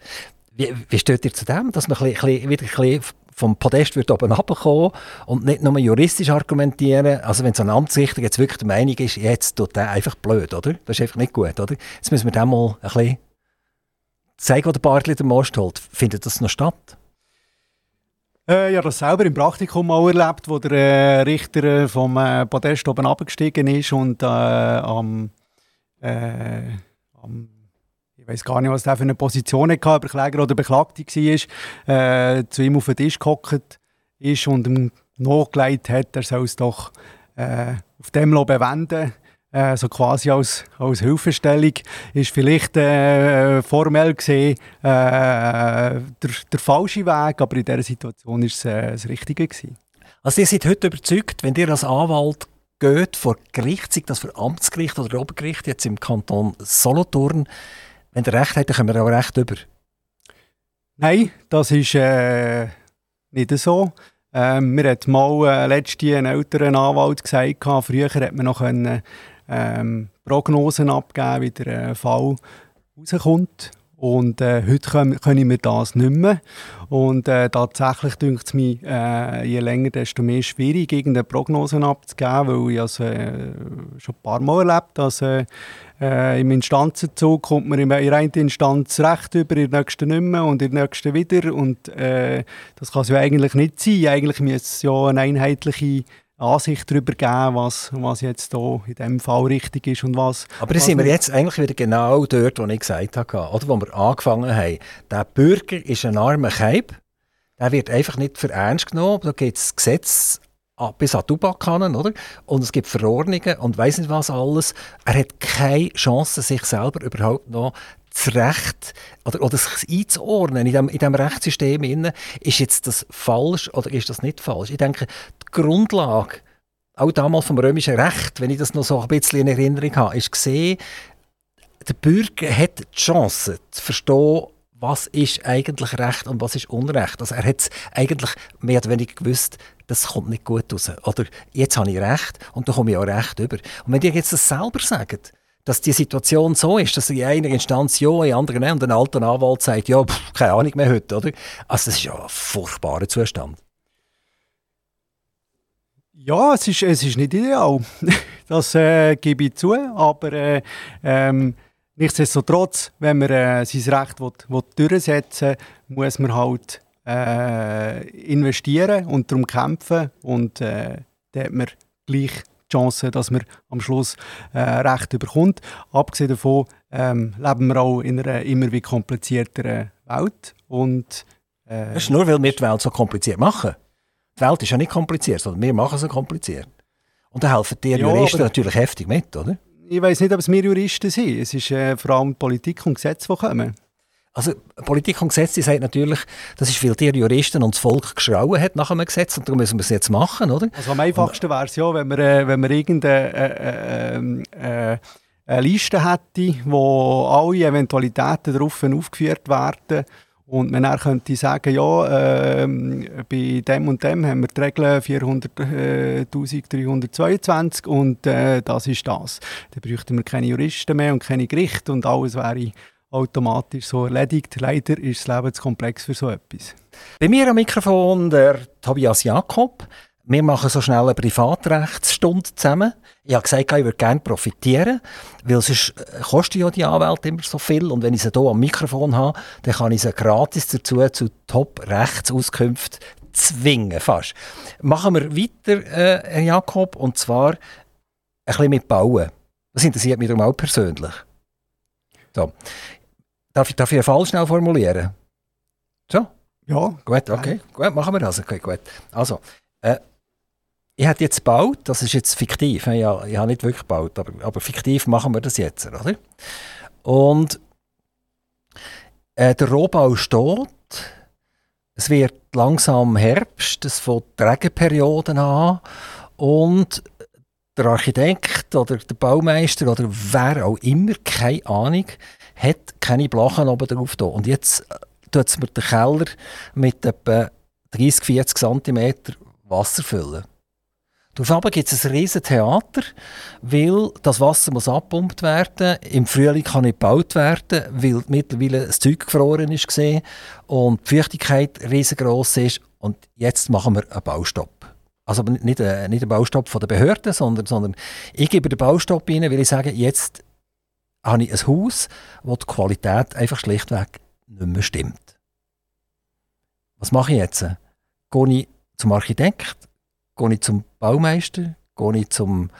Wie, wie steht ihr zu dem, dass man ein bisschen, wieder ein bisschen vom Podest wird oben runterkommen und nicht nur juristisch argumentieren. Also wenn so ein Amtsrichter jetzt wirklich der Meinung ist, jetzt tut der einfach blöd, oder? Das ist einfach nicht gut, oder? Jetzt müssen wir dem mal ein bisschen zeigen, wo der Bartli den Most holt. Findet das noch statt? Äh, ja, das selber im Praktikum auch erlebt, wo der äh, Richter äh, vom äh, Podest oben abgestiegen ist und äh, am, äh, am ich weiß gar nicht, was der für eine Position hatte, ob er Kläger oder Beklagte war, äh, zu ihm auf den Tisch gehockt ist und ihm nachgelegt hat, er soll es doch auf dem bewenden äh, so quasi als, als Hilfestellung, ist vielleicht äh, formell gesehen äh, der, der falsche Weg, aber in dieser Situation war es äh, das Richtige. Gewesen. Also ihr seid heute überzeugt, wenn ihr als Anwalt geht vor Gericht, sei das für Amtsgericht oder Obergericht, jetzt im Kanton Solothurn, wenn ihr Recht habt, dann können wir auch Recht über? Nein, das ist äh, nicht so. Ähm, mir hat mal äh, letztens ein älterer Anwalt gesagt, früher hätte man noch können, ähm, Prognosen abgeben, wie der äh, Fall rauskommt. Und äh, heute können, können wir das nicht mehr. Und äh, tatsächlich dünkt es mir äh, je länger, desto mehr schwierig, irgendeine Prognosen abzugeben, weil ich also, schon ein paar Mal erlebt dass äh, im Instanzenzug kommt man in der einen Instanz recht über, in der nächsten nicht mehr und in der nächsten wieder. Und das kann es ja eigentlich nicht sein. Eigentlich müsste es ja eine einheitliche Ansicht darüber geben, was, was jetzt hier in diesem Fall richtig ist und was... Aber da sind wir jetzt eigentlich wieder genau dort, wo ich gesagt habe, oder wo wir angefangen haben. Der Bürger ist ein armer Keib, der wird einfach nicht für ernst genommen, da gibt es Gesetze bis an Tubakkannen, oder? Und es gibt Verordnungen und weiß nicht was alles. Er hat keine Chance, sich selber überhaupt noch das Recht oder, oder sich einzuordnen in diesem in dem Rechtssystem. Innen, ist jetzt das falsch oder ist das nicht falsch? Ich denke, die Grundlage, auch damals vom römischen Recht, wenn ich das noch so ein bisschen in Erinnerung habe, ist gesehen, der Bürger hat die Chance zu verstehen, was ist eigentlich Recht und was ist Unrecht. Also er hat es eigentlich mehr oder weniger gewusst, das kommt nicht gut raus. Oder jetzt habe ich Recht und da komme ich auch Recht über. Und wenn ihr jetzt das selber sagt, dass die Situation so ist, dass in einer Instanz ja, in anderen nein und ein alter Anwalt sagt, ja, pff, keine Ahnung mehr heute, oder? Also das ist ja ein furchtbarer Zustand. Ja, es ist, es ist nicht ideal. Das äh, gebe ich zu, aber äh, ähm, nichtsdestotrotz, wenn man äh, sein Recht will, will durchsetzen will, muss man halt äh, investieren und darum kämpfen und äh, dann hat man gleich Chance, dass man am Schluss äh, Recht überkommt. Abgesehen davon ähm, leben wir auch in einer immer wie komplizierteren Welt und Äh, das ist nur, weil wir die Welt so kompliziert machen. Die Welt ist ja nicht kompliziert, sondern wir machen sie kompliziert. Und da helfen die ja, Juristen natürlich heftig mit, oder? Ich weiß nicht, ob es wir Juristen sind. Es ist äh, vor allem Politik und Gesetze, die kommen. Also Politik und Gesetze sagt natürlich, das ist, weil die Juristen und das Volk geschrauen hat nach einem Gesetz und darum müssen wir es jetzt machen, oder? Also am einfachsten wäre es ja, wenn wir, äh, wenn wir irgendeine äh, ähm, äh, eine Liste hätte, wo alle Eventualitäten darauf aufgeführt werden und man dann könnte sagen, ja, äh, bei dem und dem haben wir die Regel 400.322 äh, und äh, das ist das. Dann bräuchten wir keine Juristen mehr und keine Gerichte und alles wäre automatisch so erledigt. Leider ist das Leben zu komplex für so etwas. Bei mir am Mikrofon der Tobias Jakob. Wir machen so schnell eine Privatrechtsstunde zusammen. Ich habe gesagt, ich würde gerne profitieren, weil sonst äh, kostet ja die Anwälte immer so viel. Und wenn ich sie hier am Mikrofon habe, dann kann ich sie gratis dazu zu Top-Rechtsauskunft zwingen, fast. Machen wir weiter, äh, Herr Jakob, und zwar ein bisschen mit Bauen. Das interessiert mich darum auch persönlich. So. Darf ich, darf ich einen Fall schnell formulieren? So? Ja. Gut, okay. Gut, machen wir das. Okay, gut. Also, äh, ich habe jetzt gebaut, das ist jetzt fiktiv, ja, ich habe nicht wirklich gebaut, aber, aber fiktiv machen wir das jetzt, oder? Und äh, der Rohbau steht, es wird langsam Herbst, es fängt die Regenperioden an und der Architekt oder der Baumeister oder wer auch immer, keine Ahnung, hat keine Blachen oben drauf da. Und jetzt äh, tut es mir den Keller mit etwa 30, 40 cm Wasser füllen. Darauf gibt es ein riesiges Theater, weil das Wasser muss abgepumpt werden. Im Frühling kann nicht gebaut werden, weil mittlerweile das Zeug gefroren ist und die Feuchtigkeit riesengroß ist. Und jetzt machen wir einen Baustopp. Also nicht, einen Baustopp der Behörde, sondern, sondern ich gebe den Baustopp rein, weil ich sage, jetzt habe ich ein Haus, wo die Qualität einfach schlichtweg nicht mehr stimmt. Was mache ich jetzt? Gehe ich zum Architekt? Gehe ich zum Baumeister? Gehe ich zum,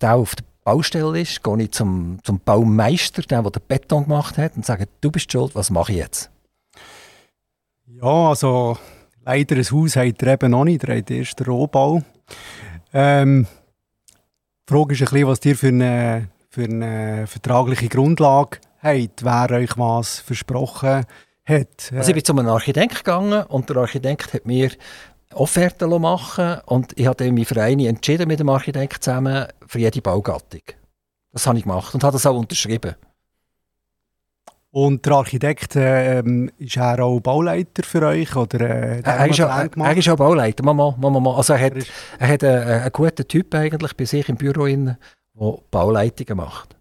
der auf der Baustelle ist? Gehe ich zum, zum Baumeister, der, der den Beton gemacht hat und sage, du bist schuld, was mache ich jetzt? Ja, also leider ein Haus hat er eben noch nicht, er hat erst den Rohbau. Ähm, die Frage ist ein bisschen, was ihr für eine, für eine vertragliche Grundlage habt, wer euch was versprochen hat. Also ich bin zu einem Architekt gegangen und der Architekt hat mir Offerten machen und ich habe mich für eine entschieden mit dem Architekt zusammen für jede Baugattung. Das habe ich gemacht und habe das auch unterschrieben. Und der Architekt, äh, ist er auch Bauleiter für euch? Oder, äh, er, ist auch, er, ist auch Bauleiter, Mama, Mama, Mama. Also er hat, er hat einen, einen guten Typ eigentlich bei sich im Büro, der Bauleitungen macht.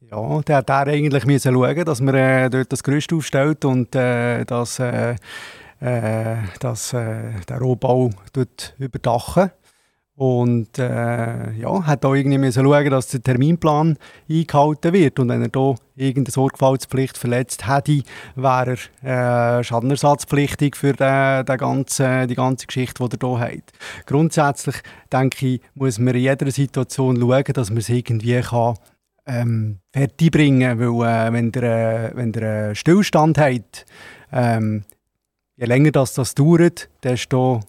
Ja, der hat eigentlich müssen schauen, dass man äh, dort das Gerüst aufstellt und äh, dass äh, äh, dass äh, der Rohbau überdachen und äh, ja, hat auch irgendwie müssen schauen, dass der Terminplan eingehalten wird. Und wenn er hier irgendeine Sorgfaltspflicht verletzt hätte, wäre er äh, schadenersatzpflichtig für den, den ganzen, die ganze Geschichte, die er hier hat. Grundsätzlich denke ich, muss man in jeder Situation schauen, dass man es irgendwie kann, ähm, fertig bringen kann. Weil äh, wenn der, äh, der Stillstand hat, ähm, je länger das, das dauert, desto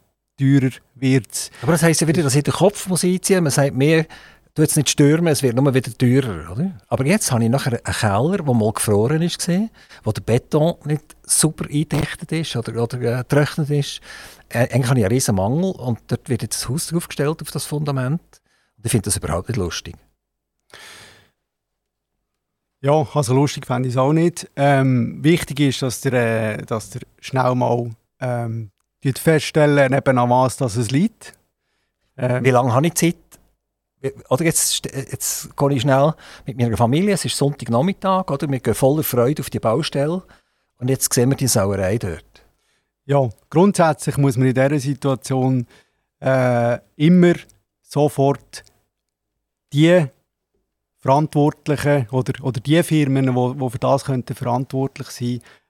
teurer wird es. Aber das heisst ja wieder, dass in den Kopf muss einziehen Man sagt mir, du jetzt nicht stürmen, es wird nur wieder teurer. Oder? Aber jetzt habe ich nachher einen Keller, der mal gefroren ist, wo der Beton nicht super eindichtet ist oder, oder äh, getrocknet ist. Äh, eigentlich habe ich einen riesen Mangel und dort wird jetzt das Haus draufgestellt auf das Fundament. Und ich finde das überhaupt nicht lustig. Ja, also lustig fände ich es auch nicht. Ähm, wichtig ist, dass ihr, äh, dass schnell mal ähm, feststellen, eben an was dass es liegt. Ähm, Wie lange habe ich Zeit? Oder jetzt, jetzt gehe ich schnell mit meiner Familie, es ist Sonntagnachmittag, oder? wir gehen voller Freude auf die Baustelle und jetzt sehen wir die Sauerei dort. Ja, grundsätzlich muss man in dieser Situation äh, immer sofort die Verantwortlichen oder, oder die Firmen, die wo für das könnten verantwortlich sein äh,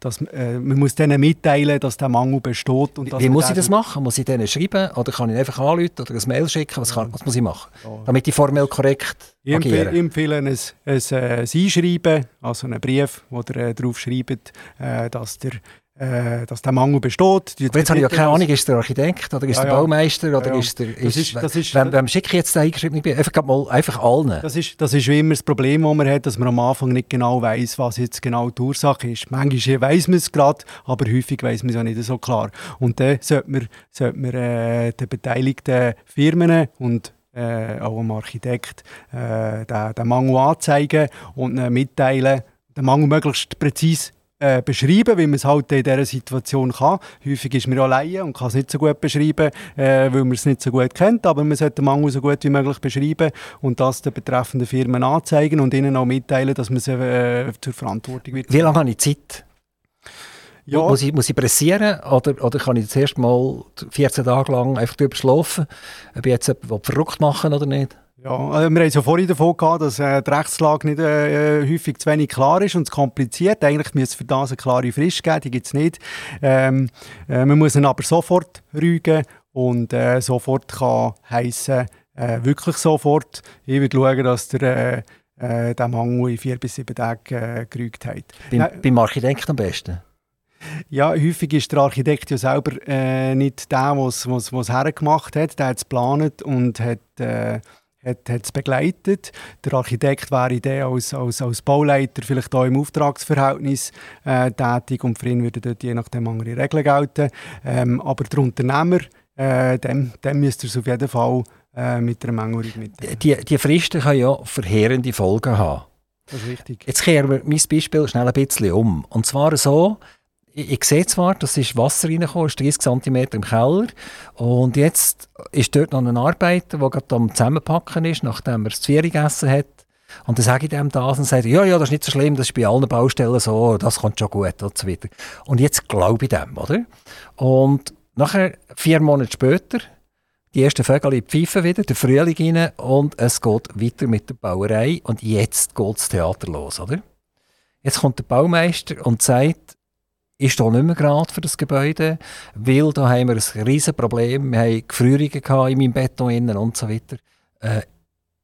dass, äh, man muss denen mitteilen, dass der Mangel besteht. Und wie, muss ich das machen? Muss ich denen schreiben oder kann ich einfach anrufen oder ein Mail schicken? Was, kann, was muss ich machen, damit ich formell korrekt ich agiere? Ich empfehle ein, ein, ein, äh, ein Einschreiben, also einen Brief, wo ihr äh, darauf schreibt, äh, dass der äh, dass der Mangel besteht. Aber jetzt habe ich ja keine Ahnung, ist der Architekt oder ist ja, der Baumeister oder ja, ist der... Ist, das ist, das ist, wem, wem schicke ich jetzt den eingeschrieben? Einfach, mal, einfach allen. Das ist, das ist wie immer das Problem, das man hat, dass man am Anfang nicht genau weiß, was jetzt genau die Ursache ist. Manchmal weiß man es gerade, aber häufig weiß man es auch nicht so klar. Und dann sollte man, sollte man äh, den beteiligten Firmen und äh, auch dem Architekt äh, den, den Mangel anzeigen und mitteilen, den Mangel möglichst präzise äh, beschreiben, wie man es halt in dieser Situation kann. Häufig ist man alleine und kann es nicht so gut beschreiben, äh, weil man es nicht so gut kennt, aber man sollte den Mangel so gut wie möglich beschreiben und das den betreffenden Firmen anzeigen und ihnen auch mitteilen, dass man sie äh, zur Verantwortung wird. Wie lange habe ich Zeit? Ja. Muss, ich, muss ich pressieren oder, oder kann ich zuerst mal 14 Tage lang einfach drüber schlafen, ob ich jetzt etwas verrückt machen oder nicht? Ja, also wir haben ja vorhin davon gehabt, dass äh, die Rechtslage nicht äh, häufig zu wenig klar ist und kompliziert. Eigentlich müsste es für das eine klare Frist geben, die gibt es nicht. Ähm, äh, man muss ihn aber sofort rügen und äh, sofort kann heissen, äh, wirklich sofort. Ich würde schauen, dass der äh, den Mangel in vier bis sieben Tagen äh, gerügt hat. Beim, äh, beim Architekt am besten? Ja, häufig ist der Architekt ja selber äh, nicht der, der es hergemacht hat. Der hat es geplant und hat äh, hat, es begleitet. Der Architekt wäre dann als, als, als Bauleiter vielleicht auch im Auftragsverhältnis äh, tätig und für ihn würden dort je nachdem andere Regeln gelten. Ähm, aber der Unternehmer, äh, dem, dem müsste es auf jeden Fall äh, mit einer Mengung mit. Die, die Fristen können ja verheerende Folgen haben. Das ist richtig. Jetzt kehren wir mein Beispiel schnell ein bisschen um. Und zwar so, ich, ich sehe zwar, dass ist Wasser reingekommen, ist 30 cm im Keller. Und jetzt ist dort noch ein Arbeiter, der gerade am Zusammenpacken ist, nachdem er das Zwiebeln gegessen hat. Und dann sage ich dem das und sage, ja, ja, das ist nicht so schlimm, das ist bei allen Baustellen so, das kommt schon gut und so weiter. Und jetzt glaube ich dem, oder? Und nachher, vier Monate später, die ersten Vögel pfeifen wieder, der Frühling rein und es geht weiter mit der Bauerei und jetzt geht das Theater los, oder? Jetzt kommt der Baumeister und sagt, ist hier nicht mehr gerade für das Gebäude, weil da haben wir ein riesiges Problem. Wir haben Gefrierungen in meinem Beton innen und so weiter. Äh,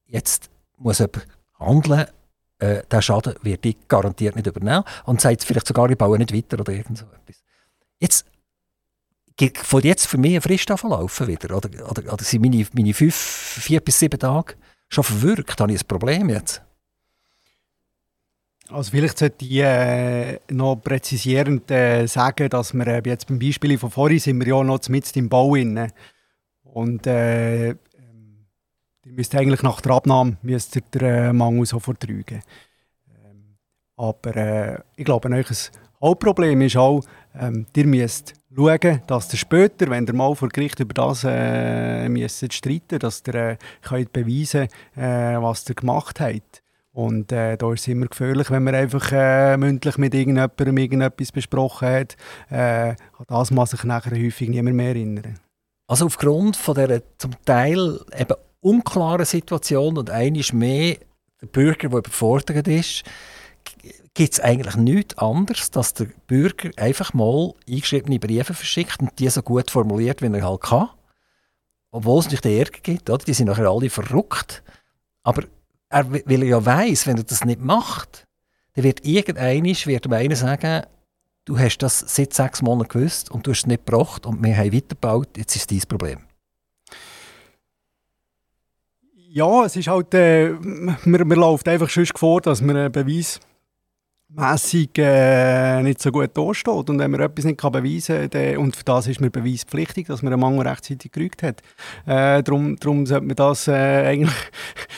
jetzt muss jemand handeln. Äh, der Schaden wird ich garantiert nicht übernehmen und sagt vielleicht sogar, ich baue nicht weiter oder irgend so etwas. Jetzt von jetzt für mich Frist laufen wieder? Oder, oder, oder sind meine, meine fünf, vier bis sieben Tage schon verwirkt? Habe ich ein Problem jetzt? Also vielleicht sollte ich äh, noch präzisierend äh, sagen, dass wir äh, jetzt beim Beispiel von vorhin sind wir ja noch mit im Bau inne. Und äh, ähm, ihr müsst eigentlich nach der Abnahme müsst ihr den äh, Mangel sofort rügen. Ähm, aber äh, ich glaube, ein Hauptproblem ist auch, ähm, ihr müsst schauen, dass ihr später, wenn ihr mal vor Gericht über das äh, müsst streiten dass ihr äh, könnt beweisen könnt, äh, was ihr gemacht habt. Und äh, da ist es immer gefährlich, wenn man einfach äh, mündlich mit irgendjemandem irgendetwas besprochen hat. Äh, an das muss sich nachher häufig niemand mehr erinnern. Also aufgrund von dieser zum Teil eben unklaren Situation und eines mehr der Bürger, der überfordert ist, gibt es eigentlich nichts anderes, dass der Bürger einfach mal eingeschriebene Briefe verschickt und die so gut formuliert, wie er halt kann. Obwohl es nicht den Ärger gibt, oder? die sind nachher alle verrückt. Aber er, weil er ja weiss, wenn er das nicht macht, dann wird irgendeiner wird einer sagen, du hast das seit sechs Monaten gewusst und du hast es nicht gebracht und wir haben weitergebaut, jetzt ist dein Problem. Ja, es ist halt, äh, man, man läuft einfach schon vor, dass man einen Beweis mässig äh, nicht so gut dasteht. Und wenn man etwas nicht beweisen kann, und für das ist man beweispflichtig, dass man einen Mangel rechtzeitig gerügt hat. Äh, darum, darum sollte man das äh, eigentlich,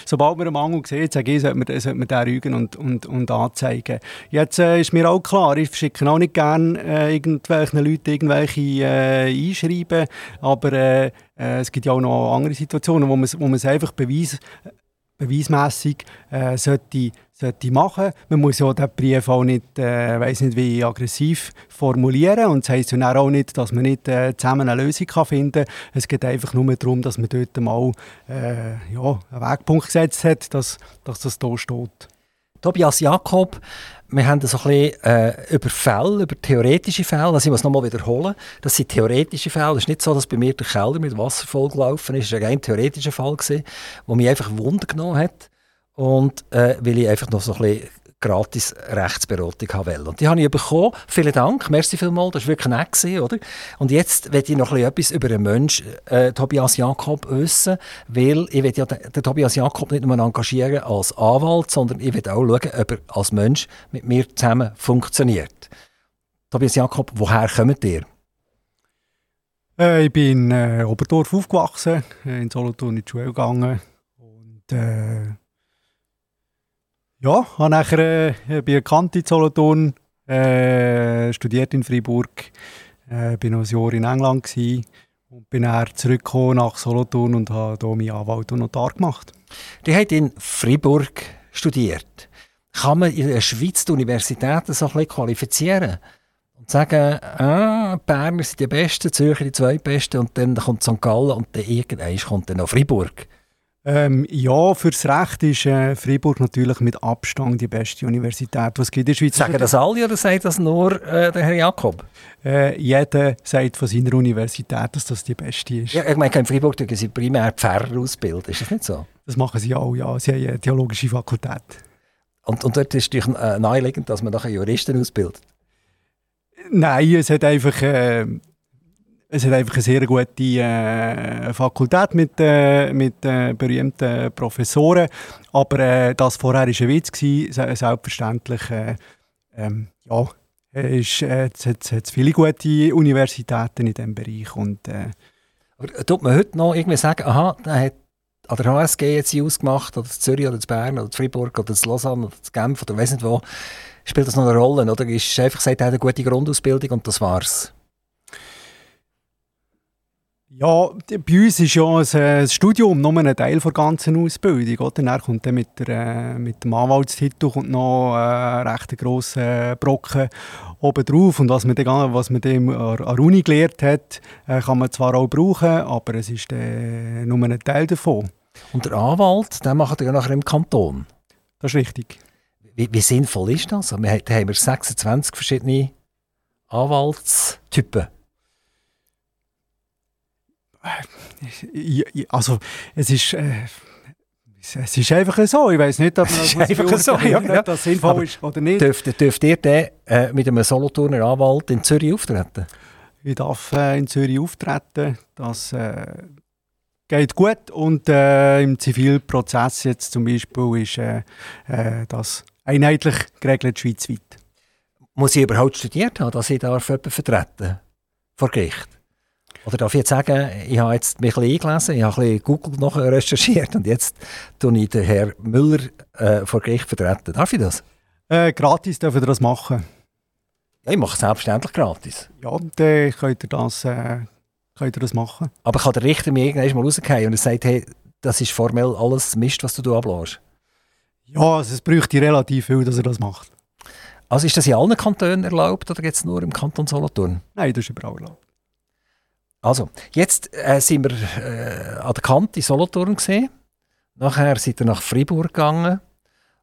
sobald man einen Mangel sieht, sage ich, sollte man, sollte man den rügen und, und, und anzeigen. Jetzt äh, ist mir auch klar, ich schicke auch nicht gerne äh, irgendwelchen Leuten irgendwelche äh, Einschreiben, aber äh, äh, es gibt ja auch noch andere Situationen, wo man, wo es einfach beweis, beweismässig äh, sollte sollte machen. Man muss ja den Brief auch nicht, äh, weiß nicht wie aggressiv formulieren und das heisst ja auch nicht, dass man nicht äh, zusammen eine Lösung kann finden kann. Es geht einfach nur darum, dass man dort mal äh, ja, einen Wegpunkt gesetzt hat, dass, dass das hier steht. Tobias Jakob, wir haben so ein bisschen äh, über Fälle, über theoretische Fälle, also ich muss nochmal wiederholen, das sind theoretische Fälle, es ist nicht so, dass bei mir der Keller mit Wasser vollgelaufen ist, es war ein theoretischer Fall, der mich einfach Wunder genommen hat. Und äh, weil ich einfach noch so ein bisschen gratis Rechtsberatung haben will. Und die habe ich bekommen. Vielen Dank, merci vielmals, das war wirklich nett, gewesen, oder? Und jetzt will ich noch etwas über den Menschen äh, Tobias Jakob wissen, weil ich will ja den, den, Tobias Jakob nicht nur engagieren als Anwalt, sondern ich will auch schauen, ob er als Mensch mit mir zusammen funktioniert. Tobias Jakob, woher kommt ihr? Äh, ich bin in äh, Oberdorf aufgewachsen, äh, in Solothurn in die Schule gegangen und äh, ja, habe nachher äh, bin erkannt in Solothurn, äh, studiert in Freiburg, äh, bin ein Jahr in England gewesen, und bin dann zurückgekommen nach Solothurn und habe hier meinen Anwalt und Notar gemacht. Die hat in Freiburg studiert. Kann man in der Schweiz die Universitäten so ein bisschen qualifizieren? Und sagen, ah, Berner sind die Besten, Zürcher die Zweitbesten und dann kommt St. Gallen und dann irgendwann kommt dann noch Freiburg. Ähm, ja, fürs Recht ist äh, Freiburg natürlich mit Abstand die beste Universität, was es gibt in der Schweiz. Sagen das alle oder sagt das nur äh, der Herr Jakob? Äh, jeder sagt von seiner Universität, dass das die beste ist. Ja, ich meine, in Freiburg tun sie primär Pfarrer ausbilden, ist das nicht so? Das machen sie auch, ja. Sie haben eine theologische Fakultät. Und, und dort ist es äh, naheliegend, dass man nachher Juristen ausbildet? Nein, es hat einfach... Äh, es hat einfach eine sehr gute äh, Fakultät mit, äh, mit äh, berühmten Professoren. Aber äh, das vorher war ein Witz. Gewesen. Selbstverständlich äh, ähm, ja, ist, äh, es hat, es viele gute Universitäten in diesem Bereich. Und, äh, aber tut man heute noch irgendwie sagen, aha, der hat an der HSG jetzt ausgemacht, oder in Zürich, oder in Bern, oder in Freiburg, oder in Lausanne, oder in Genf, oder weiss nicht wo. Spielt das noch eine Rolle? Oder ist einfach gesagt, er hat eine gute Grundausbildung und das war's? Ja, bei uns ist ja das Studium nur ein Teil der ganzen Ausbildung. Oder? Dann kommt dann mit, der, äh, mit dem Anwaltstitel kommt noch ein äh, recht grosser Brocken oben drauf. Und was man dann, was man dann an der Uni gelernt hat, äh, kann man zwar auch brauchen, aber es ist dann nur ein Teil davon. Und der Anwalt, den macht ja nachher im Kanton? Das ist richtig. Wie, wie sinnvoll ist das? Wir haben 26 verschiedene Anwaltstypen. Also es ist äh, es ist einfach so. Ich weiß nicht, ob man das einfach so, ja, ja. das sinnvoll ist oder nicht. Dürft, dürft ihr dann äh, mit einem Solothurner Anwalt in Zürich auftreten? Ich darf äh, in Zürich auftreten. Das äh, geht gut. Und äh, im Zivilprozess jetzt zum Beispiel ist äh, äh, das einheitlich geregelt schweizweit. Muss ich überhaupt studiert haben, dass ich darf vertreten vor Gericht? Oder darf ich jetzt sagen, ich habe jetzt mich ein bisschen eingelesen, ich habe ein bisschen Google noch recherchiert und jetzt tue ich den Herrn Müller äh, vor Gericht vertreten. Darf ich das? Äh, gratis dürfen ihr das machen. Ja, ich mache es selbstverständlich gratis. Ja, dann könnt ihr das, äh, könnt ihr das machen. Aber kann der Richter mir irgendwann mal rausgehen und er sagt, hey, das ist formell alles Mist, was du ablässt? Ja, also es bräuchte relativ viel, dass er das macht. Also ist das in allen Kantonen erlaubt oder jetzt nur im Kanton Solothurn? Nein, das ist überall erlaubt. Also, jetzt äh, sind wir äh, an der Kante Solothurn gesehen. Nachher sind wir nach Freiburg gegangen.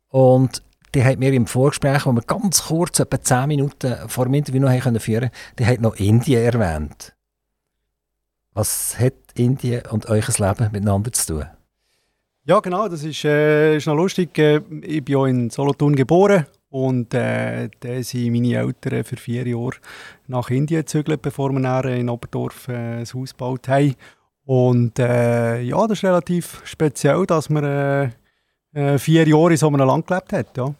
Und die hat mir im Vorgespräch, wo wir ganz kurz, etwa 10 Minuten vor dem Interview noch haben führen die hat noch Indien erwähnt. Was hat Indien und euer Leben miteinander zu tun? Ja, genau, das ist, äh, ist noch lustig. Äh, ich bin auch in Solothurn geboren und äh, dann sind meine Eltern für vier Jahre nach Indien gezögert, bevor wir dann in Oberdorf äh, ein Haus gebaut haben. Und äh, ja, das ist relativ speziell, dass man äh, äh, vier Jahre in so einem Land gelebt hat. Ja.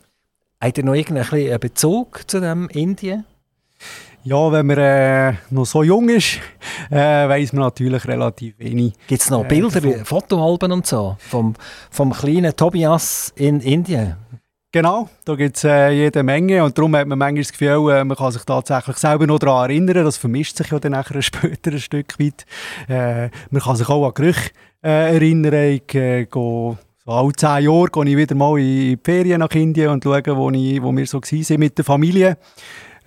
Hat ihr noch irgendeinen Bezug zu dem Indien? Ja, wenn man äh, noch so jung ist, äh, weiß man natürlich relativ wenig. Gibt es noch Bilder, äh, Fotoalben und so vom, vom kleinen Tobias in Indien? Genau, da gibt es äh, jede Menge und darum hat man manchmal das Gefühl, äh, man kann sich tatsächlich selber noch daran erinnern, das vermischt sich ja dann nachher später ein Stück weit. Äh, man kann sich auch an Gerüche äh, erinnern, ich äh, gehe so alle zehn Jahre gehe ich wieder mal in die Ferien nach Indien und schaue, wo, ich, wo wir so waren mit der Familie.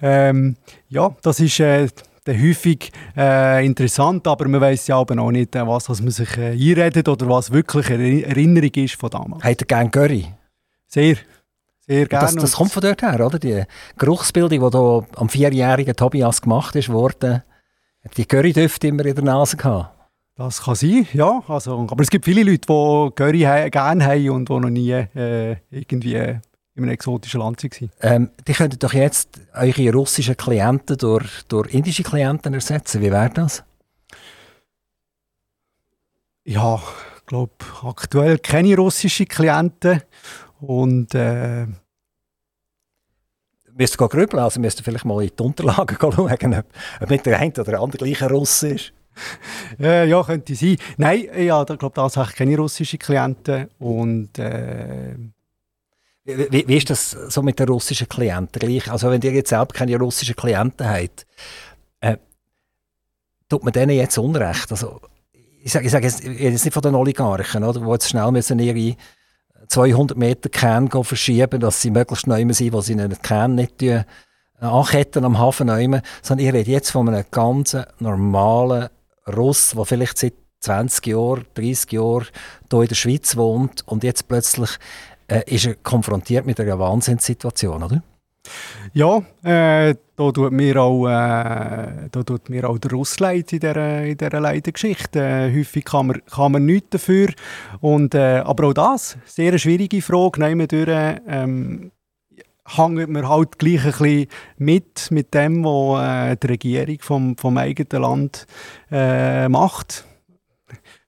Ähm, ja, das ist äh, häufig äh, interessant, aber man weiß ja aber auch nicht, äh, was, was man sich äh, einredet oder was wirklich eine Erinnerung ist von damals. Hat er gerne Curry? Sehr. Sehr gerne. Das, das kommt von dort her, oder? Die Geruchsbildung, die am vierjährigen Tobias gemacht ist, wurde, hat die Currydüfte immer in der Nase gehabt. Das kann sein, ja. Also, aber es gibt viele Leute, die Curry he gerne haben und die noch nie äh, irgendwie in einem exotischen Land waren. Ähm, die könnten doch jetzt eure russischen Klienten durch, durch indische Klienten ersetzen. Wie wäre das? Ja, ich glaube, aktuell keine russischen Klienten. Und äh, müsst ihr grübeln, also müsst ihr vielleicht mal in die Unterlagen schauen, ob, ob nicht der eine oder der andere gleiche Russ ist. Äh, ja, könnte sein. Nein, ja, ich glaube tatsächlich keine russischen Klienten. Und, äh, wie, wie, ist das so mit den russischen Klienten? Gleich, also wenn ihr jetzt selbst keine russischen Klienten habt, äh, tut man denen jetzt Unrecht? Also, ich sage ich sag jetzt, jetzt nicht von den Oligarchen, oder, die jetzt schnell müssen ihre 200 Meter Kern verschieben, dass sie möglichst neu sind, wo sie einen Kern nicht äh, anketten am Hafen nehmen, sondern ich rede jetzt von einem ganz normalen Russ, der vielleicht seit 20 Jahren, 30 Jahren hier in der Schweiz wohnt und jetzt plötzlich äh, ist er konfrontiert mit einer Wahnsinnssituation, oder? Ja, äh, da tut mir auch, äh, auch der Russ leid in dieser, in dieser Leidengeschichte. Äh, häufig kann man, kann man nichts dafür. Und, äh, aber auch das, sehr schwierige Frage. Nehmen durch, ähm, hängt man halt gleich ein bisschen mit, mit dem, was äh, die Regierung vom, vom eigenen Land äh, macht.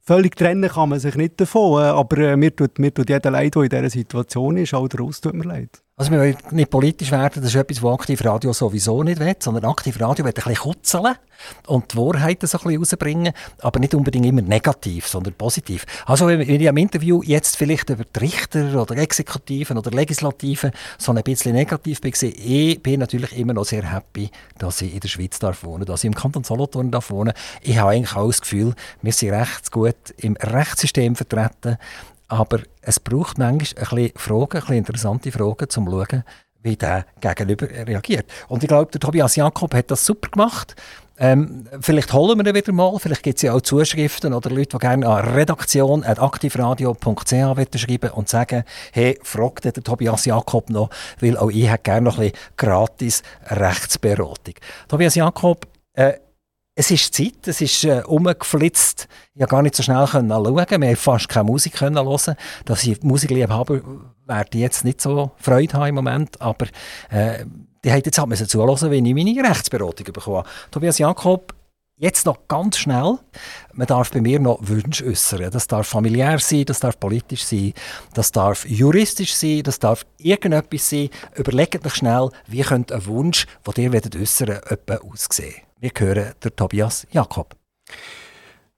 Völlig trennen kann man sich nicht davon, äh, aber äh, mir, tut, mir tut jeder leid, der in dieser Situation ist, auch der Russ tut mir leid. Also wir wollen nicht politisch werden, das ist etwas, was Aktivradio sowieso nicht will, sondern Aktivradio will ein bisschen kutzeln und die Wahrheiten so ein bisschen rausbringen, aber nicht unbedingt immer negativ, sondern positiv. Also wenn ich am Interview jetzt vielleicht über die Richter oder Exekutiven oder Legislativen so ein bisschen negativ bin, ich bin natürlich immer noch sehr happy, dass ich in der Schweiz darf wohnen, dass ich im Kanton Solothurn darf wohnen. Ich habe eigentlich auch das Gefühl, wir sind recht gut im Rechtssystem vertreten aber es braucht manchmal ein Fragen, ein interessante Fragen, um zu schauen, wie der Gegenüber reagiert. Und ich glaube, der Tobias Jakob hat das super gemacht. Ähm, vielleicht holen wir ihn wieder mal, vielleicht gibt es ja auch Zuschriften oder Leute, die gerne an redaktion.aktivradio.ch schreiben und sagen, hey, fragt der Tobias Jakob noch, weil auch ich hätte gerne noch ein bisschen gratis Rechtsberatung. Tobias Jakob, äh, es ist Zeit, es ist äh, umgeflitzt. Ich konnte gar nicht so schnell können schauen. Wir haben fast keine Musik können hören. Dass ich Musikliebhaber werde jetzt nicht so Freude haben im Moment, aber äh, die haben jetzt halt müssen zuhören, wenn ich meine Rechtsberatung bekomme. Tobias Jakob, jetzt noch ganz schnell. Man darf bei mir noch Wünsche äußern. Das darf familiär sein, das darf politisch sein, das darf juristisch sein, das darf irgendetwas sein. Überlegt euch schnell, wie könnte ein Wunsch, den ihr äußern wollt, aussehen. Wir hören der Tobias Jakob.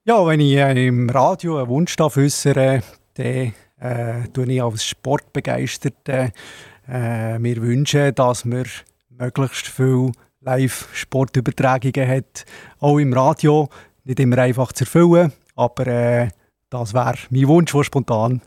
Ja, wenn ich äh, im Radio einen Wunsch äußere, dann äh, tue ich als Sportbegeisterte äh, mir wünschen, dass wir möglichst viele Live-Sportübertragungen hat, auch im Radio. Nicht immer einfach zu erfüllen, aber äh, das wäre mein Wunsch, der spontan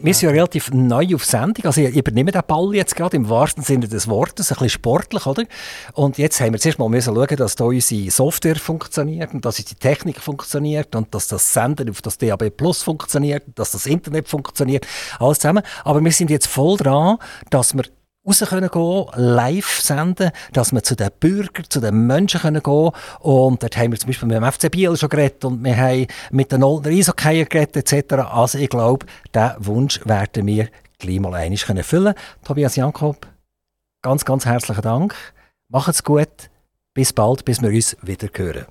wir sind ja relativ neu auf Sendung. Also ich übernehme den Ball jetzt gerade im wahrsten Sinne des Wortes, ein bisschen sportlich, oder? Und jetzt haben wir zuerst mal müssen schauen, dass da unsere Software funktioniert und dass unsere Technik funktioniert und dass das Senden auf das DAB Plus funktioniert, dass das Internet funktioniert, alles zusammen. Aber wir sind jetzt voll dran, dass wir raus können live senden, dass wir zu den Bürgern, zu den Menschen können gehen Und dort haben wir zum Beispiel mit dem FC Biel schon geredet und wir haben mit den Oldner Eishockey geredet etc. Also ich glaube, diesen Wunsch werden wir gleich mal einmal können füllen Tobias Jakob, ganz, ganz herzlichen Dank. Macht's gut. Bis bald, bis wir uns wieder hören.